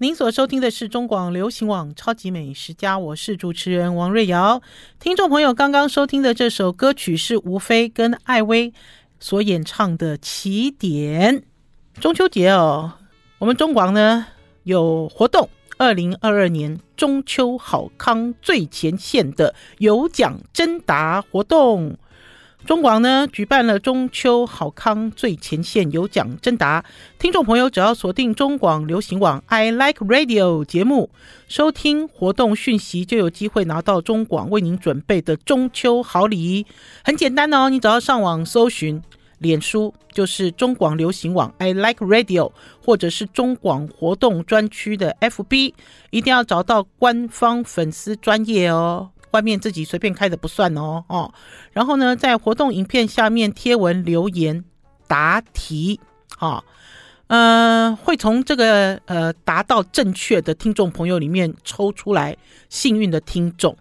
您所收听的是中广流行网《超级美食家》，我是主持人王瑞瑶。听众朋友刚刚收听的这首歌曲是吴飞跟艾薇所演唱的《起点》。中秋节哦，我们中广呢有活动，二零二二年中秋好康最前线的有奖征答活动。中广呢举办了中秋好康最前线有奖征答，听众朋友只要锁定中广流行网 I Like Radio 节目，收听活动讯息，就有机会拿到中广为您准备的中秋好礼。很简单哦，你只要上网搜寻脸书，就是中广流行网 I Like Radio，或者是中广活动专区的 FB，一定要找到官方粉丝专页哦。外面自己随便开的不算哦哦，然后呢，在活动影片下面贴文留言答题，啊，呃，会从这个呃答到正确的听众朋友里面抽出来幸运的听众。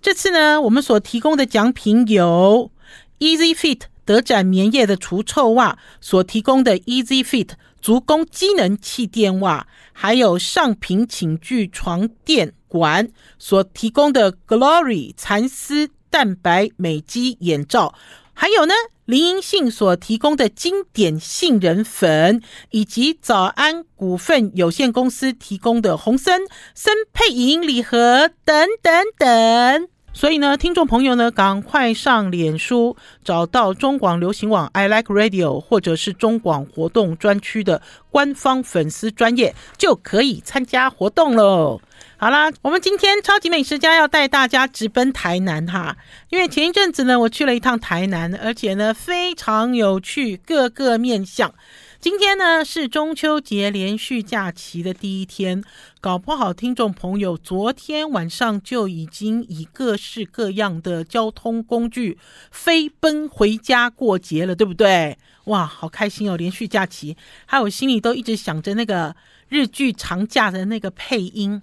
这次呢，我们所提供的奖品有 Easy Fit 德展棉业的除臭袜，所提供的 Easy Fit 足弓机能气垫袜，还有上品寝具床垫。馆所提供的 Glory 蚕丝蛋白美肌眼罩，还有呢，林银杏所提供的经典杏仁粉，以及早安股份有限公司提供的红参参配饮礼盒等等等。所以呢，听众朋友呢，赶快上脸书找到中广流行网 I Like Radio，或者是中广活动专区的官方粉丝专业，就可以参加活动喽。好啦，我们今天超级美食家要带大家直奔台南哈，因为前一阵子呢，我去了一趟台南，而且呢非常有趣，各个面向。今天呢是中秋节连续假期的第一天，搞不好听众朋友昨天晚上就已经以各式各样的交通工具飞奔回家过节了，对不对？哇，好开心哦！连续假期，还有心里都一直想着那个日剧长假的那个配音。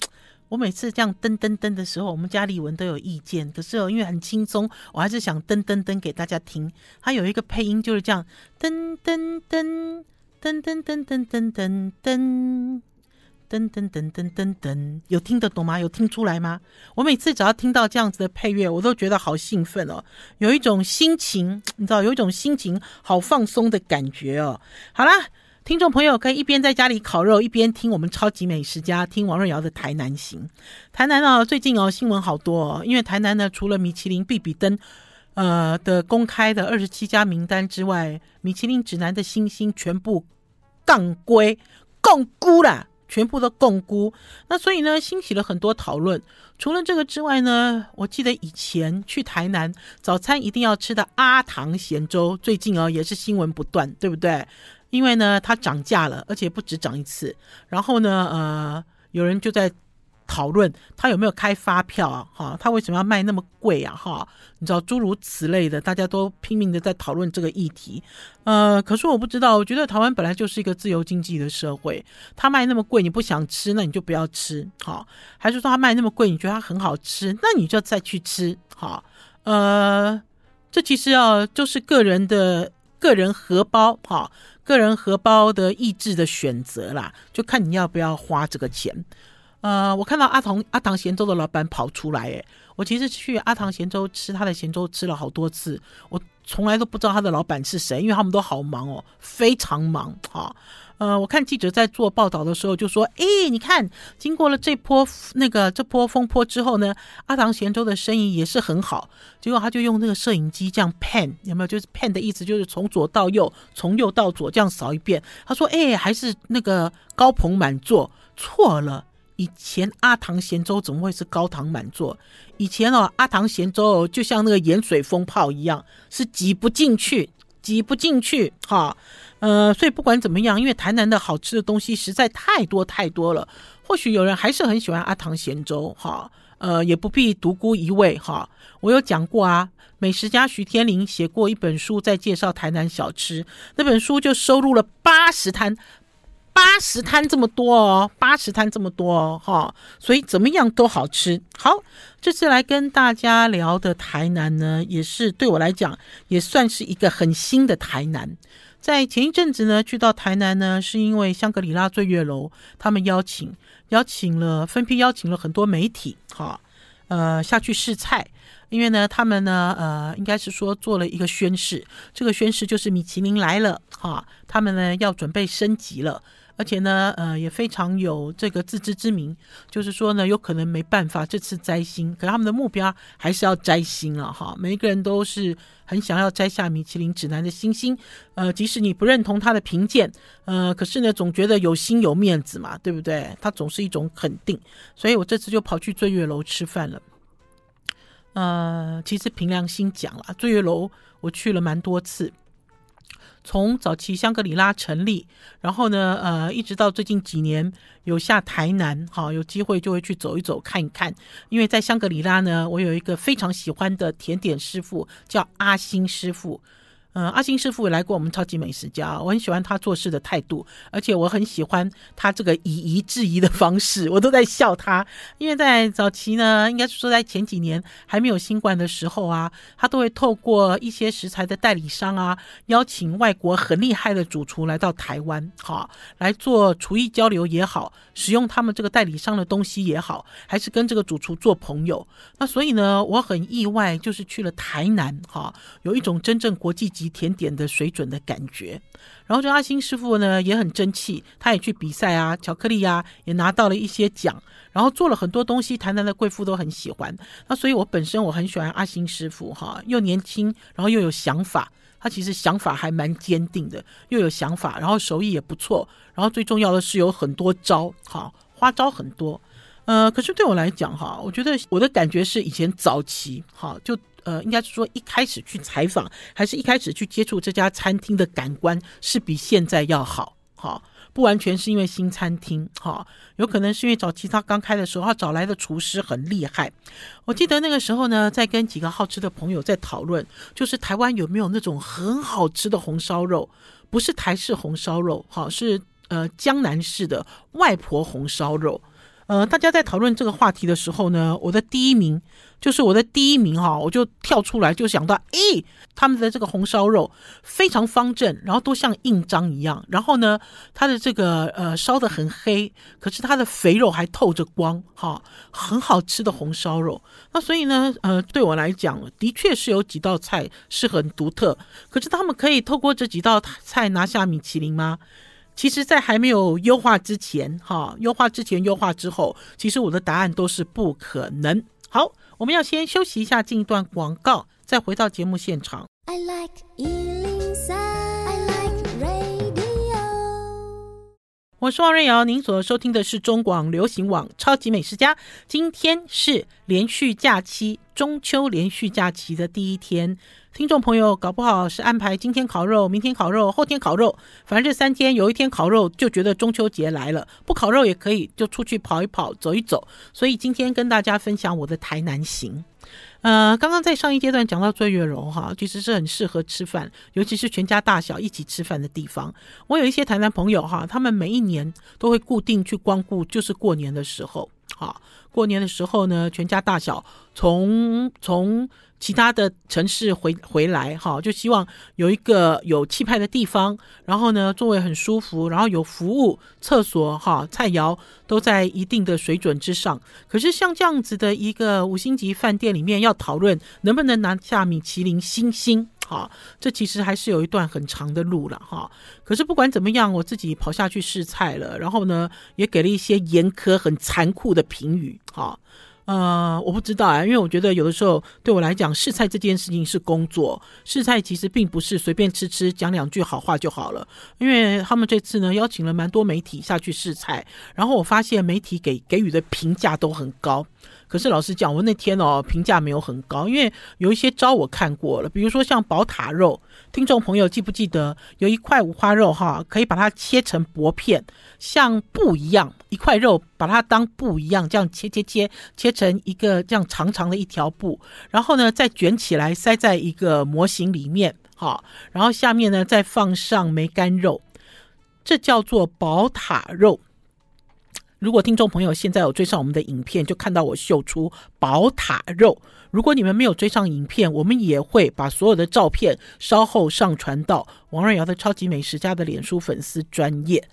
我每次这样噔噔噔的时候，我们家李文都有意见。可是，因为很轻松，我还是想噔噔噔给大家听。它有一个配音就是这样，噔噔噔噔噔噔噔噔噔噔噔噔噔噔噔。有听得懂吗？有听出来吗？我每次只要听到这样子的配乐我都觉得好兴奋哦。有一种心情你知道有一种心情好放松的感觉哦。好啦听众朋友可以一边在家里烤肉一边听我们超级美食家听王瑞瑶的台南行。台南呢最近哦新闻好多哦因为台南呢除了米其林比比登呃的公开的二十七家名单之外米其林指南的星星全部杠归杠估啦，全部都共估。那所以呢，兴起了很多讨论。除了这个之外呢，我记得以前去台南早餐一定要吃的阿唐咸粥，最近哦也是新闻不断，对不对？因为呢，它涨价了，而且不止涨一次。然后呢，呃，有人就在讨论他有没有开发票啊？哈，他为什么要卖那么贵啊？哈，你知道诸如此类的，大家都拼命的在讨论这个议题。呃，可是我不知道，我觉得台湾本来就是一个自由经济的社会，他卖那么贵，你不想吃，那你就不要吃，哈。还是说他卖那么贵，你觉得它很好吃，那你就再去吃，哈。呃，这其实啊，就是个人的个人荷包，哈。个人荷包的意志的选择啦，就看你要不要花这个钱。呃，我看到阿唐阿唐咸粥的老板跑出来，哎，我其实去阿唐咸粥吃他的咸粥吃了好多次，我从来都不知道他的老板是谁，因为他们都好忙哦，非常忙，啊。呃，我看记者在做报道的时候就说：“诶，你看，经过了这波那个这波风波之后呢，阿唐咸粥的生意也是很好。结果他就用那个摄影机这样 pan，有没有？就是 pan 的意思就是从左到右，从右到左这样扫一遍。他说：诶，还是那个高朋满座。错了，以前阿唐咸粥怎么会是高堂满座？以前哦，阿唐咸粥就像那个盐水风炮一样，是挤不进去，挤不进去，哈。”呃，所以不管怎么样，因为台南的好吃的东西实在太多太多了。或许有人还是很喜欢阿唐咸粥，哈，呃，也不必独孤一味，哈。我有讲过啊，美食家徐天林写过一本书，在介绍台南小吃，那本书就收录了八十摊，八十摊这么多哦，八十摊这么多哦，哈。所以怎么样都好吃。好，这次来跟大家聊的台南呢，也是对我来讲也算是一个很新的台南。在前一阵子呢，去到台南呢，是因为香格里拉醉月楼他们邀请，邀请了分批邀请了很多媒体，哈，呃，下去试菜。因为呢，他们呢，呃，应该是说做了一个宣誓，这个宣誓就是米其林来了，哈，他们呢要准备升级了，而且呢，呃，也非常有这个自知之明，就是说呢，有可能没办法这次摘星，可他们的目标还是要摘星了，哈，每一个人都是很想要摘下米其林指南的星星，呃，即使你不认同他的评鉴，呃，可是呢，总觉得有心有面子嘛，对不对？他总是一种肯定，所以我这次就跑去醉月楼吃饭了。呃，其实凭良心讲啦，醉月楼我去了蛮多次，从早期香格里拉成立，然后呢，呃，一直到最近几年有下台南，好，有机会就会去走一走看一看。因为在香格里拉呢，我有一个非常喜欢的甜点师傅，叫阿星师傅。嗯，阿星师傅也来过我们超级美食家，我很喜欢他做事的态度，而且我很喜欢他这个以夷制夷的方式，我都在笑他。因为在早期呢，应该是说在前几年还没有新冠的时候啊，他都会透过一些食材的代理商啊，邀请外国很厉害的主厨来到台湾，哈来做厨艺交流也好，使用他们这个代理商的东西也好，还是跟这个主厨做朋友。那所以呢，我很意外，就是去了台南，哈，有一种真正国际级。甜点的水准的感觉，然后这阿星师傅呢也很争气，他也去比赛啊，巧克力啊也拿到了一些奖，然后做了很多东西，台南的贵妇都很喜欢。那所以我本身我很喜欢阿星师傅哈，又年轻，然后又有想法，他其实想法还蛮坚定的，又有想法，然后手艺也不错，然后最重要的是有很多招，哈，花招很多。呃，可是对我来讲哈，我觉得我的感觉是以前早期哈就。呃，应该是说一开始去采访，还是一开始去接触这家餐厅的感官是比现在要好，哈，不完全是因为新餐厅，哈，有可能是因为早期他刚开的时候，他找来的厨师很厉害。我记得那个时候呢，在跟几个好吃的朋友在讨论，就是台湾有没有那种很好吃的红烧肉，不是台式红烧肉，哈，是呃江南式的外婆红烧肉。呃，大家在讨论这个话题的时候呢，我的第一名就是我的第一名哈，我就跳出来就想到，诶，他们的这个红烧肉非常方正，然后都像印章一样，然后呢，它的这个呃烧得很黑，可是它的肥肉还透着光，哈，很好吃的红烧肉。那所以呢，呃，对我来讲，的确是有几道菜是很独特，可是他们可以透过这几道菜拿下米其林吗？其实，在还没有优化之前，哈，优化之前，优化之后，其实我的答案都是不可能。好，我们要先休息一下，进一段广告，再回到节目现场。I like 我是王瑞瑶，您所收听的是中广流行网《超级美食家》。今天是连续假期，中秋连续假期的第一天。听众朋友，搞不好是安排今天烤肉，明天烤肉，后天烤肉，反正这三天有一天烤肉，就觉得中秋节来了。不烤肉也可以，就出去跑一跑，走一走。所以今天跟大家分享我的台南行。呃，刚刚在上一阶段讲到醉月楼哈，其实是很适合吃饭，尤其是全家大小一起吃饭的地方。我有一些台南朋友哈，他们每一年都会固定去光顾，就是过年的时候，哈，过年的时候呢，全家大小从从。其他的城市回回来哈，就希望有一个有气派的地方，然后呢，座位很舒服，然后有服务，厕所哈，菜肴都在一定的水准之上。可是像这样子的一个五星级饭店里面，要讨论能不能拿下米其林星星，哈，这其实还是有一段很长的路了哈。可是不管怎么样，我自己跑下去试菜了，然后呢，也给了一些严苛、很残酷的评语，哈。呃，我不知道啊，因为我觉得有的时候对我来讲，试菜这件事情是工作。试菜其实并不是随便吃吃，讲两句好话就好了。因为他们这次呢，邀请了蛮多媒体下去试菜，然后我发现媒体给给予的评价都很高。可是老实讲，我那天哦评价没有很高，因为有一些招我看过了，比如说像宝塔肉，听众朋友记不记得有一块五花肉哈，可以把它切成薄片，像布一样，一块肉把它当布一样这样切切切，切成一个这样长长的一条布，然后呢再卷起来塞在一个模型里面，哈，然后下面呢再放上梅干肉，这叫做宝塔肉。如果听众朋友现在有追上我们的影片，就看到我秀出宝塔肉。如果你们没有追上影片，我们也会把所有的照片稍后上传到王瑞瑶的超级美食家的脸书粉丝专页。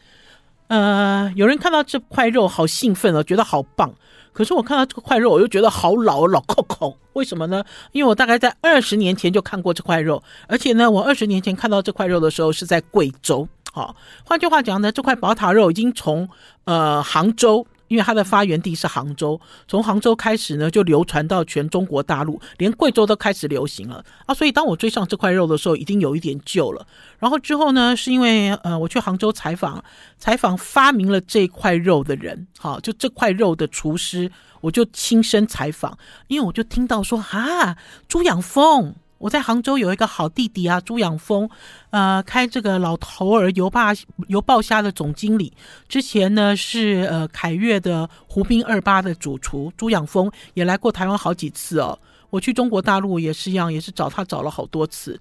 呃，有人看到这块肉好兴奋哦，觉得好棒。可是我看到这块肉，我又觉得好老老扣扣。为什么呢？因为我大概在二十年前就看过这块肉，而且呢，我二十年前看到这块肉的时候是在贵州。好，换句话讲呢，这块宝塔肉已经从呃杭州。因为它的发源地是杭州，从杭州开始呢，就流传到全中国大陆，连贵州都开始流行了啊！所以当我追上这块肉的时候，已经有一点旧了。然后之后呢，是因为呃，我去杭州采访，采访发明了这块肉的人，好，就这块肉的厨师，我就亲身采访，因为我就听到说啊，朱养蜂。我在杭州有一个好弟弟啊，朱养峰，呃，开这个老头儿油霸油爆虾的总经理。之前呢是呃凯悦的湖滨二八的主厨，朱养峰也来过台湾好几次哦。我去中国大陆也是一样，也是找他找了好多次。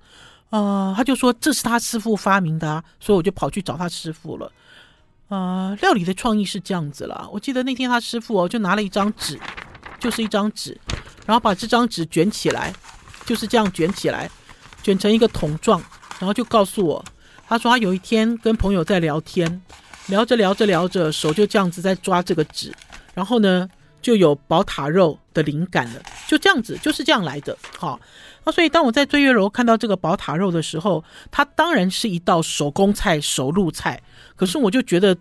呃，他就说这是他师傅发明的啊，所以我就跑去找他师傅了。呃，料理的创意是这样子了。我记得那天他师傅哦，就拿了一张纸，就是一张纸，然后把这张纸卷起来。就是这样卷起来，卷成一个桶状，然后就告诉我，他说他有一天跟朋友在聊天，聊着聊着聊着，手就这样子在抓这个纸，然后呢就有宝塔肉的灵感了，就这样子，就是这样来的。好，那所以当我在醉月楼看到这个宝塔肉的时候，它当然是一道手工菜、手路菜，可是我就觉得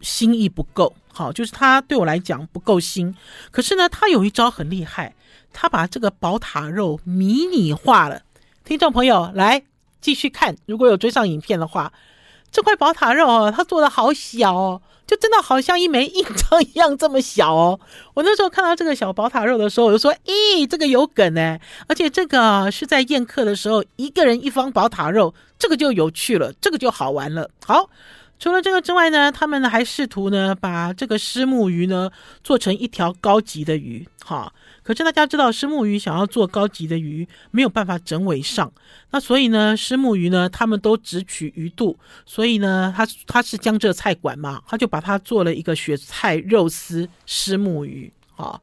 心意不够，好，就是它对我来讲不够新。可是呢，它有一招很厉害。他把这个宝塔肉迷你化了，听众朋友来继续看。如果有追上影片的话，这块宝塔肉哦，它做的好小哦，就真的好像一枚印章一样这么小哦。我那时候看到这个小宝塔肉的时候，我就说：“咦，这个有梗哎！而且这个是在宴客的时候，一个人一方宝塔肉，这个就有趣了，这个就好玩了。”好。除了这个之外呢，他们呢还试图呢把这个虱目鱼呢做成一条高级的鱼，哈。可是大家知道，虱目鱼想要做高级的鱼，没有办法整尾上。那所以呢，虱目鱼呢，他们都只取鱼肚。所以呢，他他是江浙菜馆嘛，他就把它做了一个雪菜肉丝虱目鱼，哈。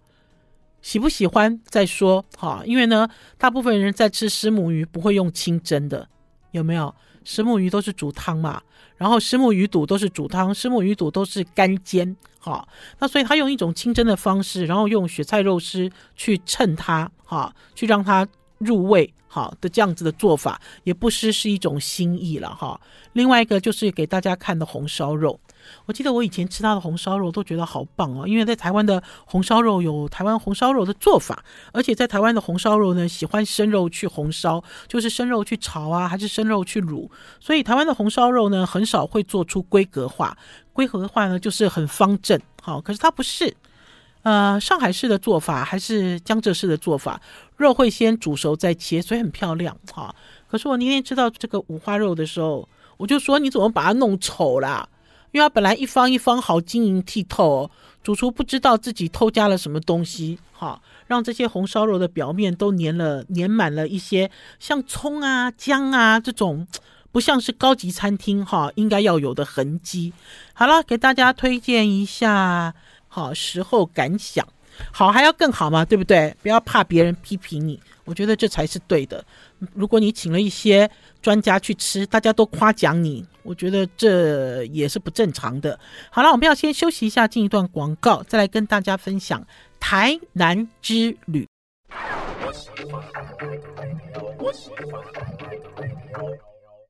喜不喜欢再说，哈。因为呢，大部分人在吃虱目鱼不会用清蒸的，有没有？虱目鱼都是煮汤嘛。然后石木鱼肚都是煮汤，石木鱼肚都是干煎，哈，那所以他用一种清蒸的方式，然后用雪菜肉丝去衬它，哈，去让它入味，好的这样子的做法，也不失是一种新意了，哈。另外一个就是给大家看的红烧肉。我记得我以前吃他的红烧肉都觉得好棒哦，因为在台湾的红烧肉有台湾红烧肉的做法，而且在台湾的红烧肉呢，喜欢生肉去红烧，就是生肉去炒啊，还是生肉去卤，所以台湾的红烧肉呢，很少会做出规格化。规格化呢，就是很方正，好，可是它不是，呃，上海式的做法还是江浙式的做法，肉会先煮熟再切，所以很漂亮，哈。可是我那天吃到这个五花肉的时候，我就说你怎么把它弄丑啦？因为它本来一方一方好晶莹剔透哦，主厨不知道自己偷加了什么东西，哈，让这些红烧肉的表面都粘了粘满了一些像葱啊、姜啊这种不像是高级餐厅哈应该要有的痕迹。好了，给大家推荐一下，好，时候感想，好还要更好嘛，对不对？不要怕别人批评你，我觉得这才是对的。如果你请了一些专家去吃，大家都夸奖你，我觉得这也是不正常的。好了，我们要先休息一下，进一段广告，再来跟大家分享台南之旅。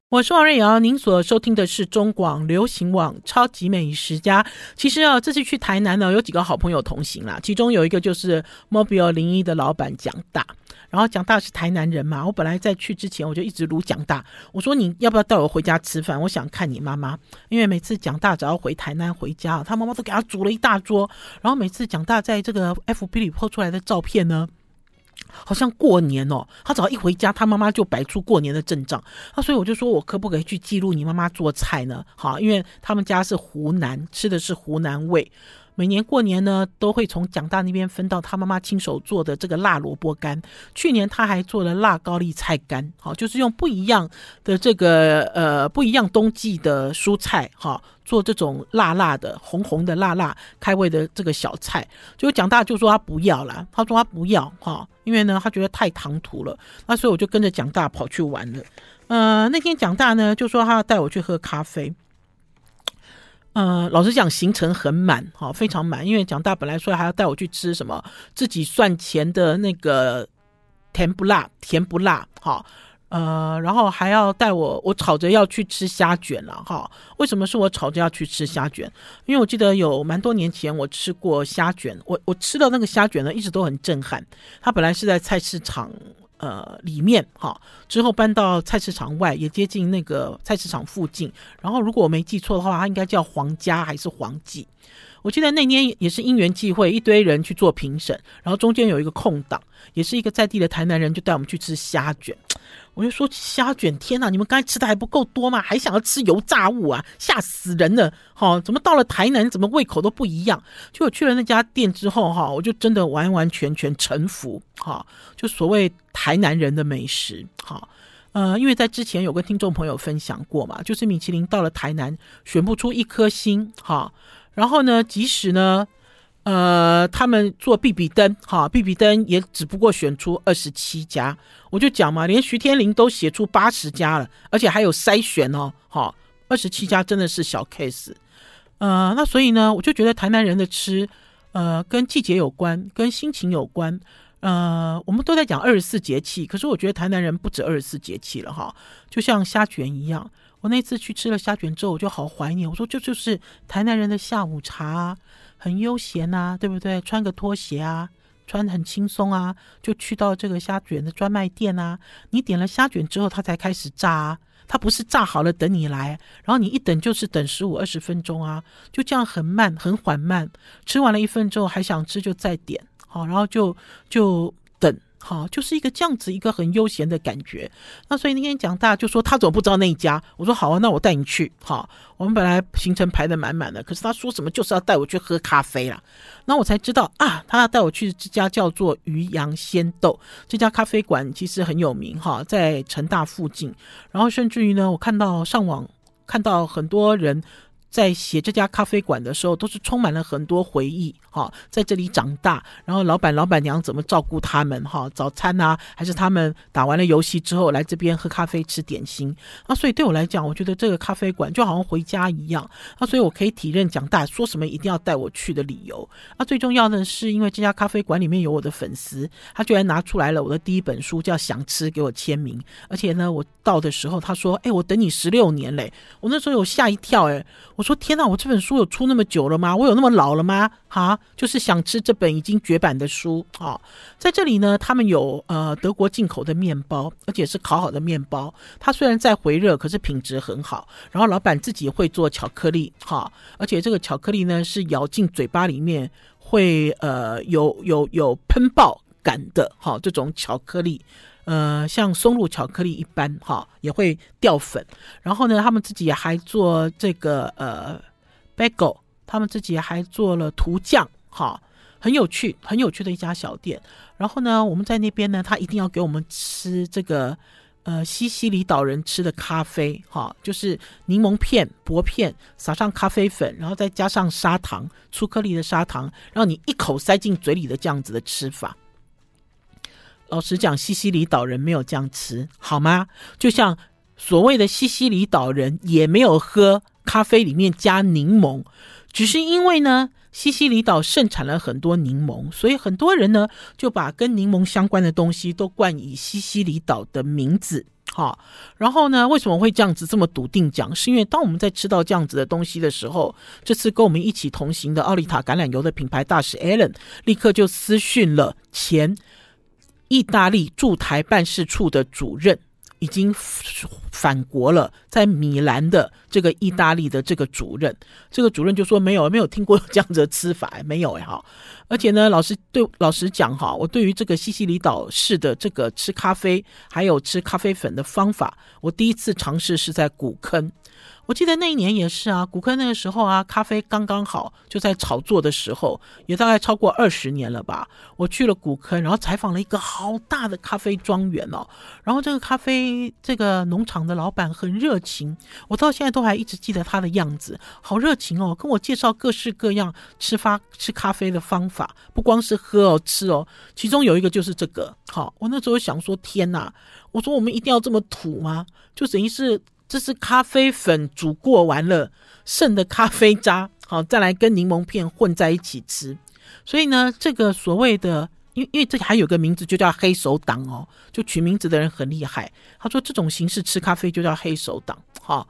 我是王瑞瑶，您所收听的是中广流行网《超级美食家》。其实啊，这次去台南呢，有几个好朋友同行啦，其中有一个就是 Mobile 零一的老板蒋大。然后蒋大是台南人嘛，我本来在去之前我就一直撸蒋大，我说你要不要带我回家吃饭？我想看你妈妈，因为每次蒋大只要回台南回家，他妈妈都给他煮了一大桌。然后每次蒋大在这个 FB 里 po 出来的照片呢。好像过年哦，他只要一回家，他妈妈就摆出过年的阵仗。啊，所以我就说，我可不可以去记录你妈妈做菜呢？好，因为他们家是湖南，吃的是湖南味。每年过年呢，都会从蒋大那边分到他妈妈亲手做的这个辣萝卜干。去年他还做了辣高丽菜干，好，就是用不一样的这个呃不一样冬季的蔬菜，哈，做这种辣辣的红红的辣辣开胃的这个小菜。就蒋大就说他不要了，他说他不要哈，因为呢他觉得太唐突了。那所以我就跟着蒋大跑去玩了。呃，那天蒋大呢就说他要带我去喝咖啡。呃，老实讲，行程很满，哈，非常满。因为蒋大本来说还要带我去吃什么自己算钱的那个甜不辣，甜不辣，哈。呃，然后还要带我，我吵着要去吃虾卷了哈。为什么是我吵着要去吃虾卷？因为我记得有蛮多年前我吃过虾卷，我我吃到那个虾卷呢，一直都很震撼。它本来是在菜市场呃里面哈，之后搬到菜市场外，也接近那个菜市场附近。然后如果我没记错的话，它应该叫皇家还是黄记？我记得那年也是因缘际会，一堆人去做评审，然后中间有一个空档，也是一个在地的台南人，就带我们去吃虾卷。我就说虾卷，天哪！你们刚才吃的还不够多吗？还想要吃油炸物啊？吓死人了！哈，怎么到了台南，怎么胃口都不一样？就我去了那家店之后，哈，我就真的完完全全臣服，哈，就所谓台南人的美食，哈，呃，因为在之前有跟听众朋友分享过嘛，就是米其林到了台南选不出一颗星，哈，然后呢，即使呢。呃，他们做必比登，哈，必比登也只不过选出二十七家，我就讲嘛，连徐天林都写出八十家了，而且还有筛选哦，哈，二十七家真的是小 case，呃，那所以呢，我就觉得台南人的吃，呃，跟季节有关，跟心情有关，呃，我们都在讲二十四节气，可是我觉得台南人不止二十四节气了哈，就像虾卷一样，我那次去吃了虾卷之后，我就好怀念，我说这就是台南人的下午茶。很悠闲、啊，对不对？穿个拖鞋啊，穿很轻松啊，就去到这个虾卷的专卖店啊。你点了虾卷之后，他才开始炸啊，他不是炸好了等你来，然后你一等就是等十五二十分钟啊，就这样很慢很缓慢。吃完了一份之后还想吃就再点，好，然后就就等。好，就是一个这样子，一个很悠闲的感觉。那所以那天讲大就说他怎么不知道那一家？我说好啊，那我带你去。好，我们本来行程排得满满的，可是他说什么就是要带我去喝咖啡啦。那我才知道啊，他要带我去这家叫做渔阳鲜豆这家咖啡馆，其实很有名哈，在成大附近。然后甚至于呢，我看到上网看到很多人。在写这家咖啡馆的时候，都是充满了很多回忆哈，在这里长大，然后老板老板娘怎么照顾他们哈，早餐啊，还是他们打完了游戏之后来这边喝咖啡吃点心啊，所以对我来讲，我觉得这个咖啡馆就好像回家一样啊，所以我可以体认蒋大说什么一定要带我去的理由啊。最重要的是，因为这家咖啡馆里面有我的粉丝，他居然拿出来了我的第一本书叫《想吃》给我签名，而且呢，我到的时候他说：“哎，我等你十六年嘞。”我那时候有吓一跳哎，我。说天哪，我这本书有出那么久了吗？我有那么老了吗？哈，就是想吃这本已经绝版的书啊。在这里呢，他们有呃德国进口的面包，而且是烤好的面包。它虽然在回热，可是品质很好。然后老板自己会做巧克力哈，而且这个巧克力呢是咬进嘴巴里面会呃有有有喷爆感的哈，这种巧克力。呃，像松露巧克力一般，哈，也会掉粉。然后呢，他们自己还做这个呃，bagel，他们自己还做了涂酱，哈，很有趣，很有趣的一家小店。然后呢，我们在那边呢，他一定要给我们吃这个呃，西西里岛人吃的咖啡，哈，就是柠檬片薄片撒上咖啡粉，然后再加上砂糖，粗颗粒的砂糖，让你一口塞进嘴里的这样子的吃法。老实讲，西西里岛人没有这样吃，好吗？就像所谓的西西里岛人也没有喝咖啡里面加柠檬，只是因为呢，西西里岛盛产了很多柠檬，所以很多人呢就把跟柠檬相关的东西都冠以西西里岛的名字。好，然后呢，为什么会这样子这么笃定讲？是因为当我们在吃到这样子的东西的时候，这次跟我们一起同行的奥利塔橄榄油的品牌大使 Alan 立刻就私讯了前。意大利驻台办事处的主任已经返国了，在米兰的这个意大利的这个主任，这个主任就说没有没有听过这样子的吃法，没有哈。而且呢，老实对老实讲哈，我对于这个西西里岛式的这个吃咖啡还有吃咖啡粉的方法，我第一次尝试是在古坑。我记得那一年也是啊，古坑那个时候啊，咖啡刚刚好，就在炒作的时候，也大概超过二十年了吧。我去了古坑，然后采访了一个好大的咖啡庄园哦。然后这个咖啡这个农场的老板很热情，我到现在都还一直记得他的样子，好热情哦，跟我介绍各式各样吃发吃咖啡的方法，不光是喝哦，吃哦。其中有一个就是这个，好，我那时候想说，天哪，我说我们一定要这么土吗？就等于是。这是咖啡粉煮过完了剩的咖啡渣，好，再来跟柠檬片混在一起吃。所以呢，这个所谓的，因为因为这还有个名字就叫黑手党哦，就取名字的人很厉害。他说这种形式吃咖啡就叫黑手党，好，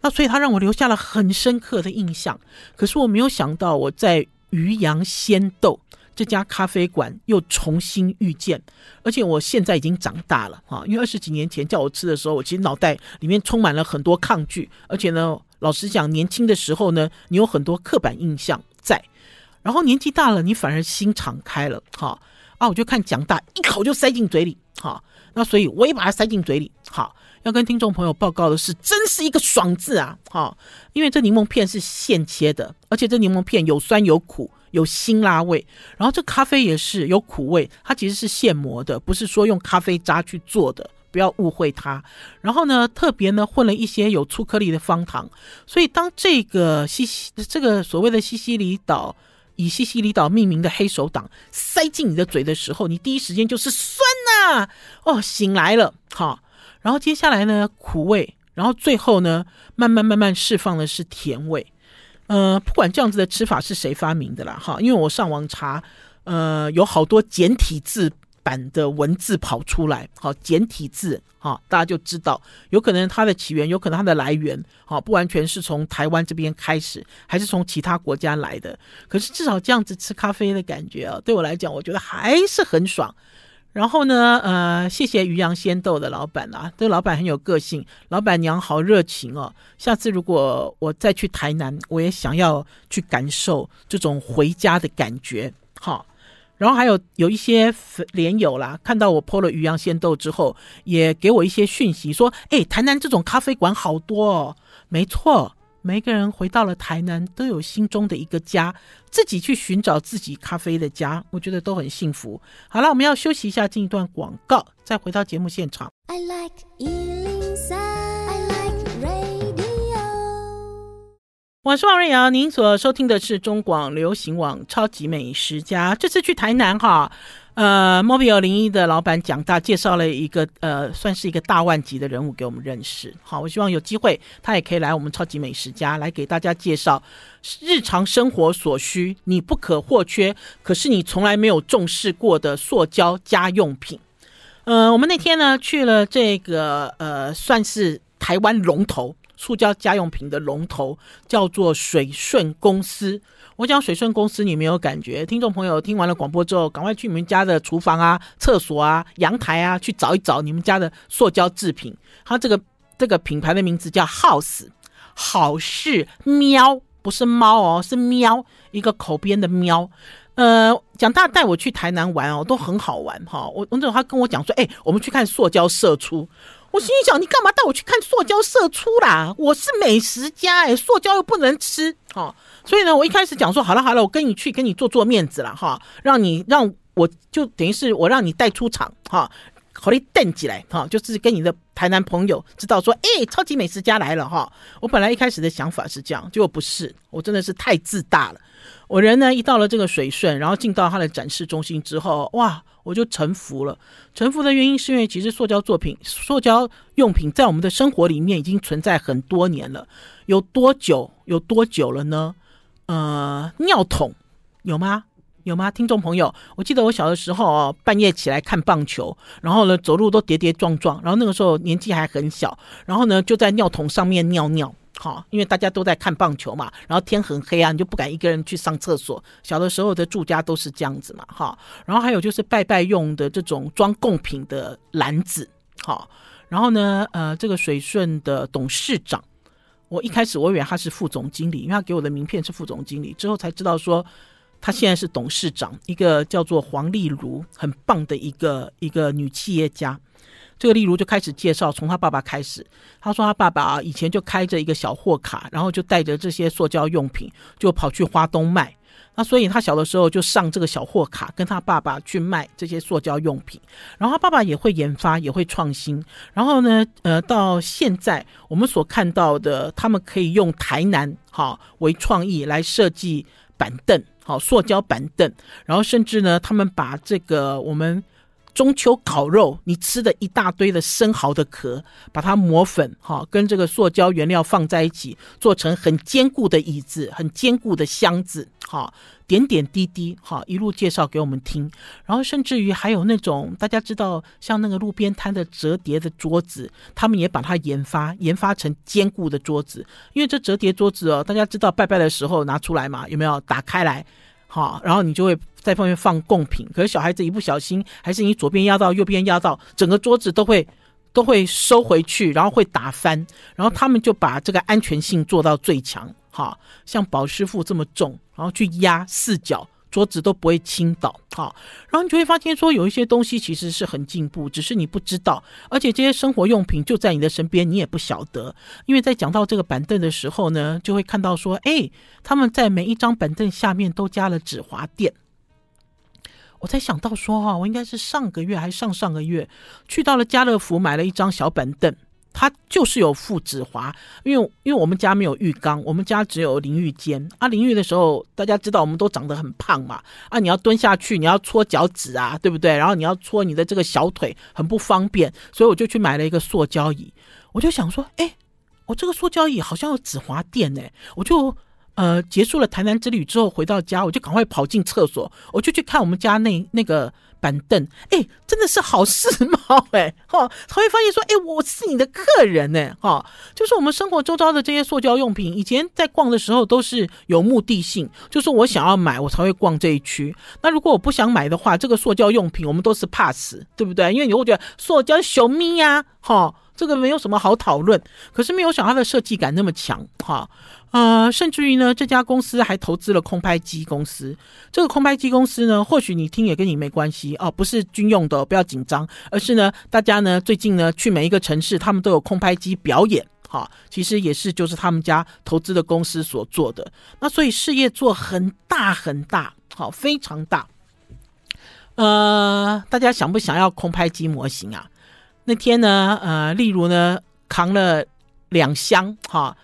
那所以他让我留下了很深刻的印象。可是我没有想到我在鱼洋鲜豆。这家咖啡馆又重新遇见，而且我现在已经长大了哈，因为二十几年前叫我吃的时候，我其实脑袋里面充满了很多抗拒，而且呢，老实讲，年轻的时候呢，你有很多刻板印象在，然后年纪大了，你反而心敞开了哈啊，我就看蒋大一口就塞进嘴里哈，那所以我也把它塞进嘴里好。要跟听众朋友报告的是，真是一个爽字啊！哈，因为这柠檬片是现切的，而且这柠檬片有酸有苦，有辛辣味。然后这咖啡也是有苦味，它其实是现磨的，不是说用咖啡渣去做的，不要误会它。然后呢，特别呢混了一些有粗颗粒的方糖，所以当这个西西这个所谓的西西里岛以西西里岛命名的黑手党塞进你的嘴的时候，你第一时间就是酸呐、哦，醒来了，好。然后接下来呢，苦味，然后最后呢，慢慢慢慢释放的是甜味。呃，不管这样子的吃法是谁发明的啦，哈，因为我上网查，呃，有好多简体字版的文字跑出来，好，简体字，哈，大家就知道，有可能它的起源，有可能它的来源，好，不完全是从台湾这边开始，还是从其他国家来的。可是至少这样子吃咖啡的感觉啊，对我来讲，我觉得还是很爽。然后呢，呃，谢谢鱼洋鲜豆的老板啊，这个老板很有个性，老板娘好热情哦。下次如果我再去台南，我也想要去感受这种回家的感觉。好，然后还有有一些连友啦，看到我 po 了鱼洋鲜豆之后，也给我一些讯息说，哎，台南这种咖啡馆好多哦。没错。每个人回到了台南，都有心中的一个家，自己去寻找自己咖啡的家，我觉得都很幸福。好了，我们要休息一下，进一段广告，再回到节目现场。I like 103, I like radio。我是王瑞瑶，您所收听的是中广流行网《超级美食家》。这次去台南哈。呃，Mobile 01的老板蒋大介绍了一个呃，算是一个大腕级的人物给我们认识。好，我希望有机会他也可以来我们超级美食家来给大家介绍日常生活所需你不可或缺，可是你从来没有重视过的塑胶家用品。呃，我们那天呢去了这个呃，算是台湾龙头塑胶家用品的龙头，叫做水顺公司。我讲水顺公司，你没有感觉？听众朋友听完了广播之后，赶快去你们家的厨房啊、厕所啊、阳台啊，去找一找你们家的塑胶制品。它这个这个品牌的名字叫 House，好事喵，不是猫哦，是喵，一个口边的喵。呃，蒋大带我去台南玩哦，都很好玩哈。我那时候他跟我讲说，哎，我们去看塑胶射出。我心想，你干嘛带我去看塑胶射出啦？我是美食家哎，塑胶又不能吃哦。所以呢，我一开始讲说好了好了，我跟你去，跟你做做面子了哈，让你让我就等于是我让你带出场哈，好你瞪起来哈，就是跟你的台南朋友知道说，哎，超级美食家来了哈。我本来一开始的想法是这样，结果不是，我真的是太自大了。我人呢一到了这个水顺，然后进到他的展示中心之后，哇，我就臣服了。臣服的原因是因为其实塑胶作品、塑胶用品在我们的生活里面已经存在很多年了，有多久？有多久了呢？呃，尿桶有吗？有吗？听众朋友，我记得我小的时候哦，半夜起来看棒球，然后呢走路都跌跌撞撞，然后那个时候年纪还很小，然后呢就在尿桶上面尿尿，好，因为大家都在看棒球嘛，然后天很黑啊，你就不敢一个人去上厕所。小的时候的住家都是这样子嘛，哈，然后还有就是拜拜用的这种装贡品的篮子，好，然后呢，呃，这个水顺的董事长。我一开始我以为他是副总经理，因为他给我的名片是副总经理，之后才知道说他现在是董事长，一个叫做黄丽如，很棒的一个一个女企业家。这个例如就开始介绍，从他爸爸开始，他说他爸爸啊以前就开着一个小货卡，然后就带着这些塑胶用品就跑去花东卖。那所以他小的时候就上这个小货卡，跟他爸爸去卖这些塑胶用品。然后他爸爸也会研发，也会创新。然后呢，呃，到现在我们所看到的，他们可以用台南好为创意来设计板凳，好塑胶板凳。然后甚至呢，他们把这个我们中秋烤肉，你吃的一大堆的生蚝的壳，把它磨粉，哈，跟这个塑胶原料放在一起，做成很坚固的椅子，很坚固的箱子，哈，点点滴滴，哈，一路介绍给我们听。然后甚至于还有那种大家知道，像那个路边摊的折叠的桌子，他们也把它研发，研发成坚固的桌子。因为这折叠桌子哦，大家知道拜拜的时候拿出来嘛，有没有？打开来。好，然后你就会在旁边放贡品。可是小孩子一不小心，还是你左边压到，右边压到，整个桌子都会都会收回去，然后会打翻。然后他们就把这个安全性做到最强，哈，像宝师傅这么重，然后去压四角。桌子都不会倾倒，好，然后你就会发现说有一些东西其实是很进步，只是你不知道，而且这些生活用品就在你的身边，你也不晓得。因为在讲到这个板凳的时候呢，就会看到说，哎，他们在每一张板凳下面都加了止滑垫。我才想到说，哈，我应该是上个月还是上上个月去到了家乐福买了一张小板凳。它就是有附止滑，因为因为我们家没有浴缸，我们家只有淋浴间啊。淋浴的时候，大家知道我们都长得很胖嘛，啊，你要蹲下去，你要搓脚趾啊，对不对？然后你要搓你的这个小腿，很不方便，所以我就去买了一个塑胶椅。我就想说，哎，我这个塑胶椅好像有止滑垫呢，我就呃结束了台南之旅之后回到家，我就赶快跑进厕所，我就去看我们家那那个。板凳，哎，真的是好时髦哎，哈，他会发现说，哎，我是你的客人呢，哈，就是我们生活周遭的这些塑胶用品，以前在逛的时候都是有目的性，就是我想要买，我才会逛这一区。那如果我不想买的话，这个塑胶用品我们都是 pass，对不对？因为你会觉得塑胶小咪呀，哈。这个没有什么好讨论，可是没有想到它的设计感那么强哈，呃，甚至于呢，这家公司还投资了空拍机公司。这个空拍机公司呢，或许你听也跟你没关系哦，不是军用的，不要紧张，而是呢，大家呢最近呢去每一个城市，他们都有空拍机表演哈，其实也是就是他们家投资的公司所做的。那所以事业做很大很大，好，非常大。呃，大家想不想要空拍机模型啊？那天呢，呃，例如呢，扛了两箱哈，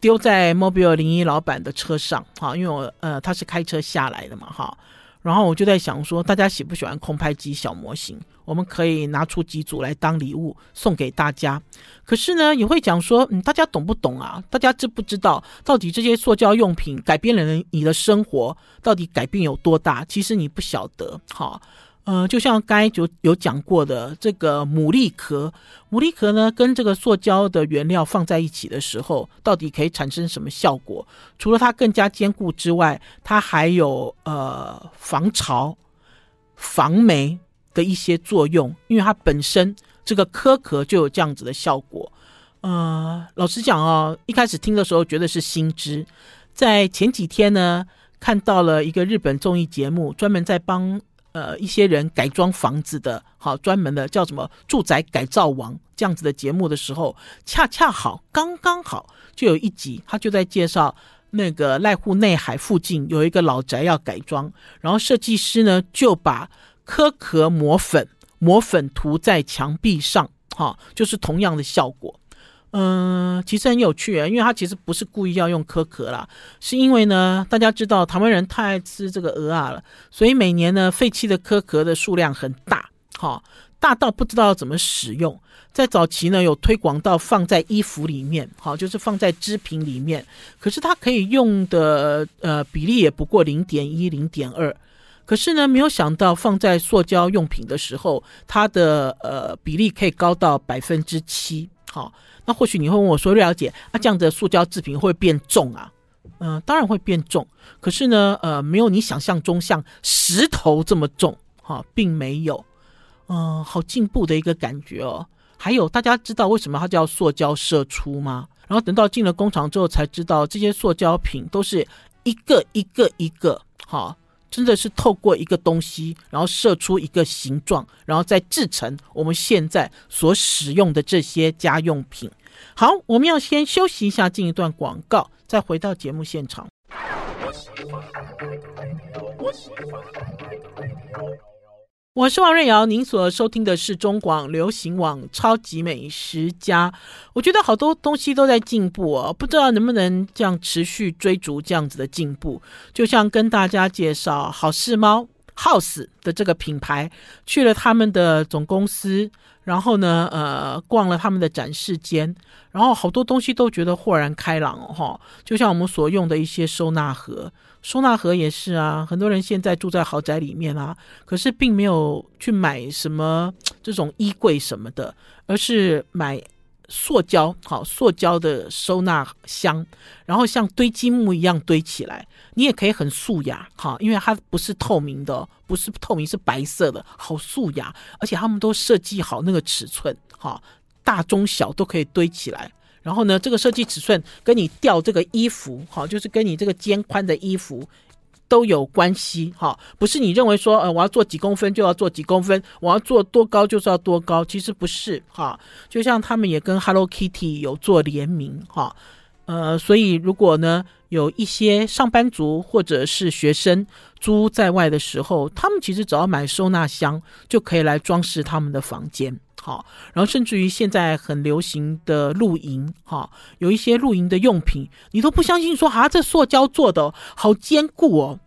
丢在 Mobile 零一老板的车上哈，因为我呃他是开车下来的嘛哈，然后我就在想说，大家喜不喜欢空拍机小模型？我们可以拿出几组来当礼物送给大家。可是呢，也会讲说，嗯，大家懂不懂啊？大家知不知道到底这些塑胶用品改变了你的生活，到底改变有多大？其实你不晓得哈。呃，就像刚才就有讲过的，这个牡蛎壳，牡蛎壳呢，跟这个塑胶的原料放在一起的时候，到底可以产生什么效果？除了它更加坚固之外，它还有呃防潮、防霉的一些作用，因为它本身这个壳壳就有这样子的效果。呃，老实讲哦，一开始听的时候觉得是新知，在前几天呢，看到了一个日本综艺节目，专门在帮。呃，一些人改装房子的，好专门的叫什么“住宅改造王”这样子的节目的时候，恰恰好刚刚好就有一集，他就在介绍那个濑户内海附近有一个老宅要改装，然后设计师呢就把壳壳磨粉，磨粉涂在墙壁上，哈，就是同样的效果。嗯，其实很有趣啊，因为他其实不是故意要用壳壳啦，是因为呢，大家知道台湾人太爱吃这个蚵仔了，所以每年呢废弃的壳壳的数量很大，好、大到不知道怎么使用。在早期呢，有推广到放在衣服里面，好、就是放在织品里面，可是它可以用的呃比例也不过零点一、零点二，可是呢，没有想到放在塑胶用品的时候，它的呃比例可以高到百分之七，好、那或许你会问我说：“了解，那、这样的塑胶制品会变重啊？”嗯、当然会变重。可是呢，呃，没有你想象中像石头这么重，哈、并没有。嗯、好进步的一个感觉哦。还有，大家知道为什么它叫塑胶射出吗？然后等到进了工厂之后，才知道这些塑胶品都是一个一个一个，哈、真的是透过一个东西，然后射出一个形状，然后再制成我们现在所使用的这些家用品。好，我们要先休息一下，进一段广告，再回到节目现场。我是王瑞瑶，您所收听的是中广流行网《超级美食家》。我觉得好多东西都在进步哦，不知道能不能这样持续追逐这样子的进步。就像跟大家介绍好事猫，House 的这个品牌，去了他们的总公司，然后呢，呃，逛了他们的展示间，然后好多东西都觉得豁然开朗哦，哈，就像我们所用的一些收纳盒，收纳盒也是啊，很多人现在住在豪宅里面啊，可是并没有去买什么这种衣柜什么的，而是买。塑胶好，塑胶的收纳箱，然后像堆积木一样堆起来，你也可以很素雅哈，因为它不是透明的，不是透明，是白色的，好素雅，而且他们都设计好那个尺寸哈，大中小都可以堆起来。然后呢，这个设计尺寸跟你吊这个衣服哈，就是跟你这个肩宽的衣服。都有关系哈，不是你认为说呃我要做几公分就要做几公分，我要做多高就是要多高，其实不是哈。就像他们也跟 Hello Kitty 有做联名哈，呃，所以如果呢有一些上班族或者是学生租在外的时候，他们其实只要买收纳箱就可以来装饰他们的房间。好，然后甚至于现在很流行的露营，哈，有一些露营的用品，你都不相信说啊，这塑胶做的好坚固哦。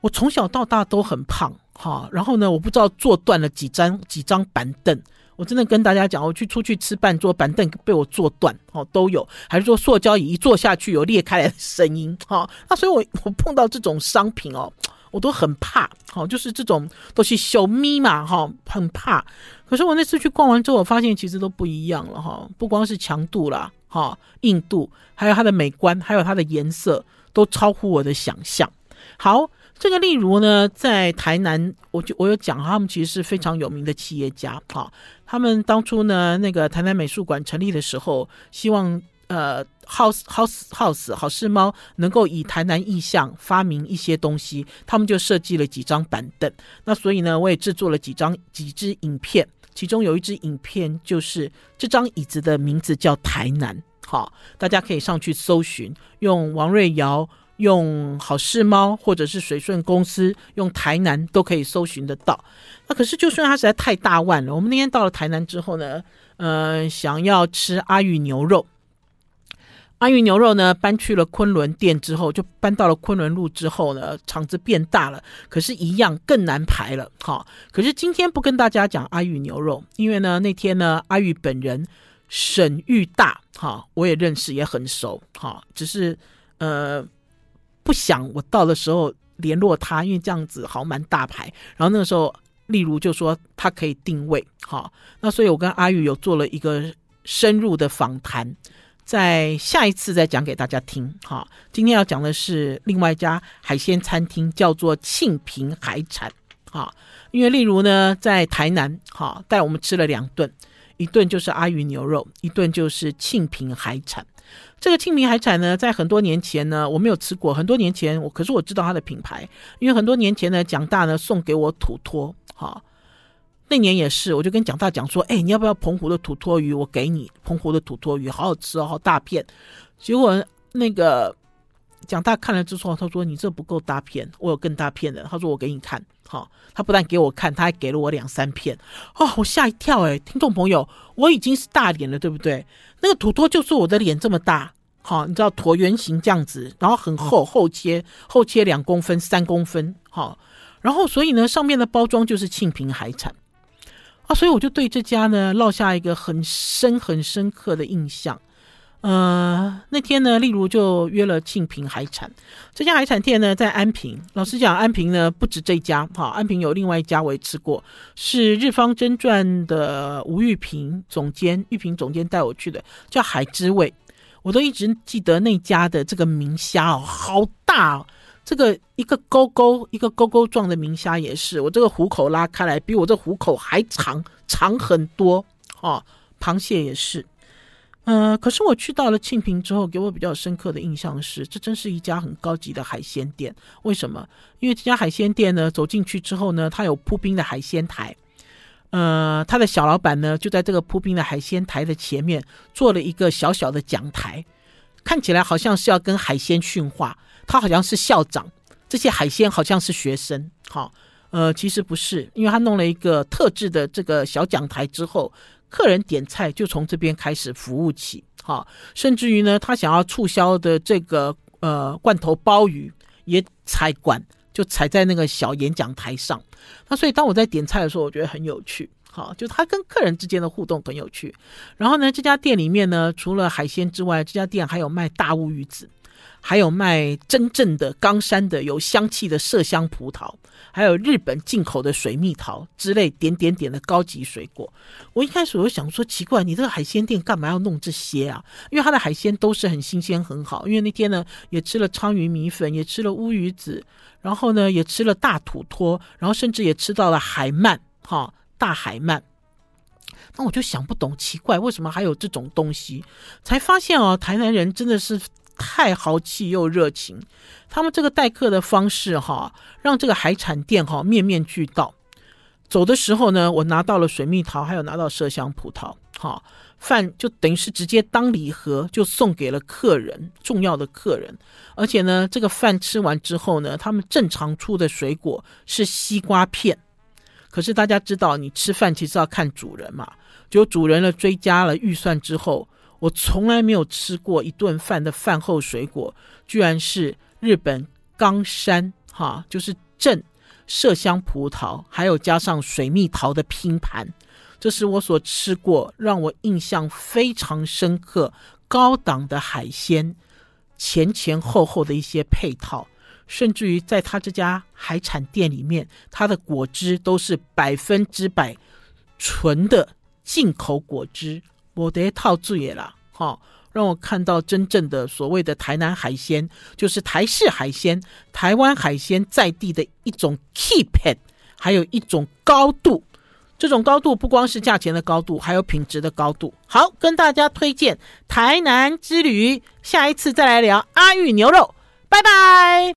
我从小到大都很胖，哈，然后呢，我不知道坐断了几张几张板凳，我真的跟大家讲，我去出去吃饭，桌板凳被我坐断，哦，都有，还是说塑胶椅一坐下去有裂开来的声音，哈，那所以我我碰到这种商品哦。我都很怕，好，就是这种都是小咪嘛，哈，很怕。可是我那次去逛完之后，我发现其实都不一样了，哈，不光是强度啦，哈，硬度，还有它的美观，还有它的颜色，都超乎我的想象。好，这个例如呢，在台南，我就我有讲，他们其实是非常有名的企业家，哈，他们当初呢，那个台南美术馆成立的时候，希望。呃，House House House 好事猫能够以台南意象发明一些东西，他们就设计了几张板凳。那所以呢，我也制作了几张几支影片，其中有一支影片就是这张椅子的名字叫台南。好，大家可以上去搜寻，用王瑞瑶、用好事猫或者是水顺公司用台南都可以搜寻得到。那可是就算它实在太大腕了，我们那天到了台南之后呢，呃，想要吃阿裕牛肉。阿玉牛肉呢，搬去了昆仑店之后，就搬到了昆仑路之后呢，场子变大了，可是，一样更难排了。好，可是今天不跟大家讲阿玉牛肉，因为呢，那天呢，阿玉本人沈玉大，哈，我也认识，也很熟，哈，只是呃，不想我到的时候联络他，因为这样子好蛮大牌。然后那个时候，例如就说他可以定位，哈，那所以我跟阿玉有做了一个深入的访谈。在下一次再讲给大家听，哈。今天要讲的是另外一家海鲜餐厅，叫做庆平海产，哈。因为例如呢，在台南，哈，带我们吃了两顿，一顿就是阿裕牛肉，一顿就是庆平海产。这个庆平海产呢，在很多年前呢，我没有吃过。很多年前，我可是我知道它的品牌，因为很多年前呢，蒋大呢送给我土托，哈。那年也是，我就跟蒋大讲说：“哎，你要不要澎湖的土托鱼？我给你澎湖的土托鱼，好好吃哦，好大片。”结果那个蒋大看了之后，他说：“你这不够大片，我有更大片的。”他说：“我给你看。”好，他不但给我看，他还给了我两三片。哦，我吓一跳哎！听众朋友，我已经是大脸了，对不对？那个土托就是我的脸这么大，好，你知道椭圆形这样子，然后很厚，厚切，厚切两公分、三公分，好，然后所以呢，上面的包装就是庆平海产。啊，所以我就对这家呢落下一个很深很深刻的印象。呃，那天呢，例如就约了庆平海产这家海产店呢，在安平。老实讲，安平呢不止这家，哈，安平有另外一家我也吃过，是日方真传的吴玉平总监，玉平总监带我去的，叫海之味。我都一直记得那家的这个明虾哦，好大哦。这个一个钩钩一个钩钩状的明虾也是，我这个虎口拉开来，比我这虎口还长，长很多。哦，螃蟹也是，呃，可是我去到了庆平之后，给我比较深刻的印象是，这真是一家很高级的海鲜店。为什么？因为这家海鲜店呢，走进去之后呢，它有铺冰的海鲜台，呃，他的小老板呢，就在这个铺冰的海鲜台的前面做了一个小小的讲台，看起来好像是要跟海鲜训话。他好像是校长，这些海鲜好像是学生，好，呃，其实不是，因为他弄了一个特制的这个小讲台之后，客人点菜就从这边开始服务起，好，甚至于呢，他想要促销的这个呃罐头鲍鱼也踩管就踩在那个小演讲台上。那所以当我在点菜的时候，我觉得很有趣。好，就他跟客人之间的互动很有趣。然后呢，这家店里面呢，除了海鲜之外，这家店还有卖大乌鱼子，还有卖真正的冈山的有香气的麝香葡萄，还有日本进口的水蜜桃之类点点点的高级水果。我一开始我想说，奇怪，你这个海鲜店干嘛要弄这些啊？因为它的海鲜都是很新鲜很好。因为那天呢，也吃了鲳鱼米粉，也吃了乌鱼子，然后呢，也吃了大土托，然后甚至也吃到了海鳗，哈。大海鳗，那我就想不懂，奇怪为什么还有这种东西？才发现哦，台南人真的是太豪气又热情。他们这个待客的方式哈，让这个海产店哈面面俱到。走的时候呢，我拿到了水蜜桃，还有拿到麝香葡萄，哈，饭就等于是直接当礼盒就送给了客人，重要的客人。而且呢，这个饭吃完之后呢，他们正常出的水果是西瓜片。可是大家知道，你吃饭其实要看主人嘛。就主人了追加了预算之后，我从来没有吃过一顿饭的饭后水果，居然是日本冈山哈，就是镇麝香葡萄，还有加上水蜜桃的拼盘。这是我所吃过让我印象非常深刻、高档的海鲜，前前后后的一些配套。甚至于在他这家海产店里面，他的果汁都是百分之百纯的进口果汁，我得套注意了哈，让我看到真正的所谓的台南海鲜，就是台式海鲜、台湾海鲜在地的一种 keep，还有一种高度。这种高度不光是价钱的高度，还有品质的高度。好，跟大家推荐台南之旅，下一次再来聊阿玉牛肉，拜拜。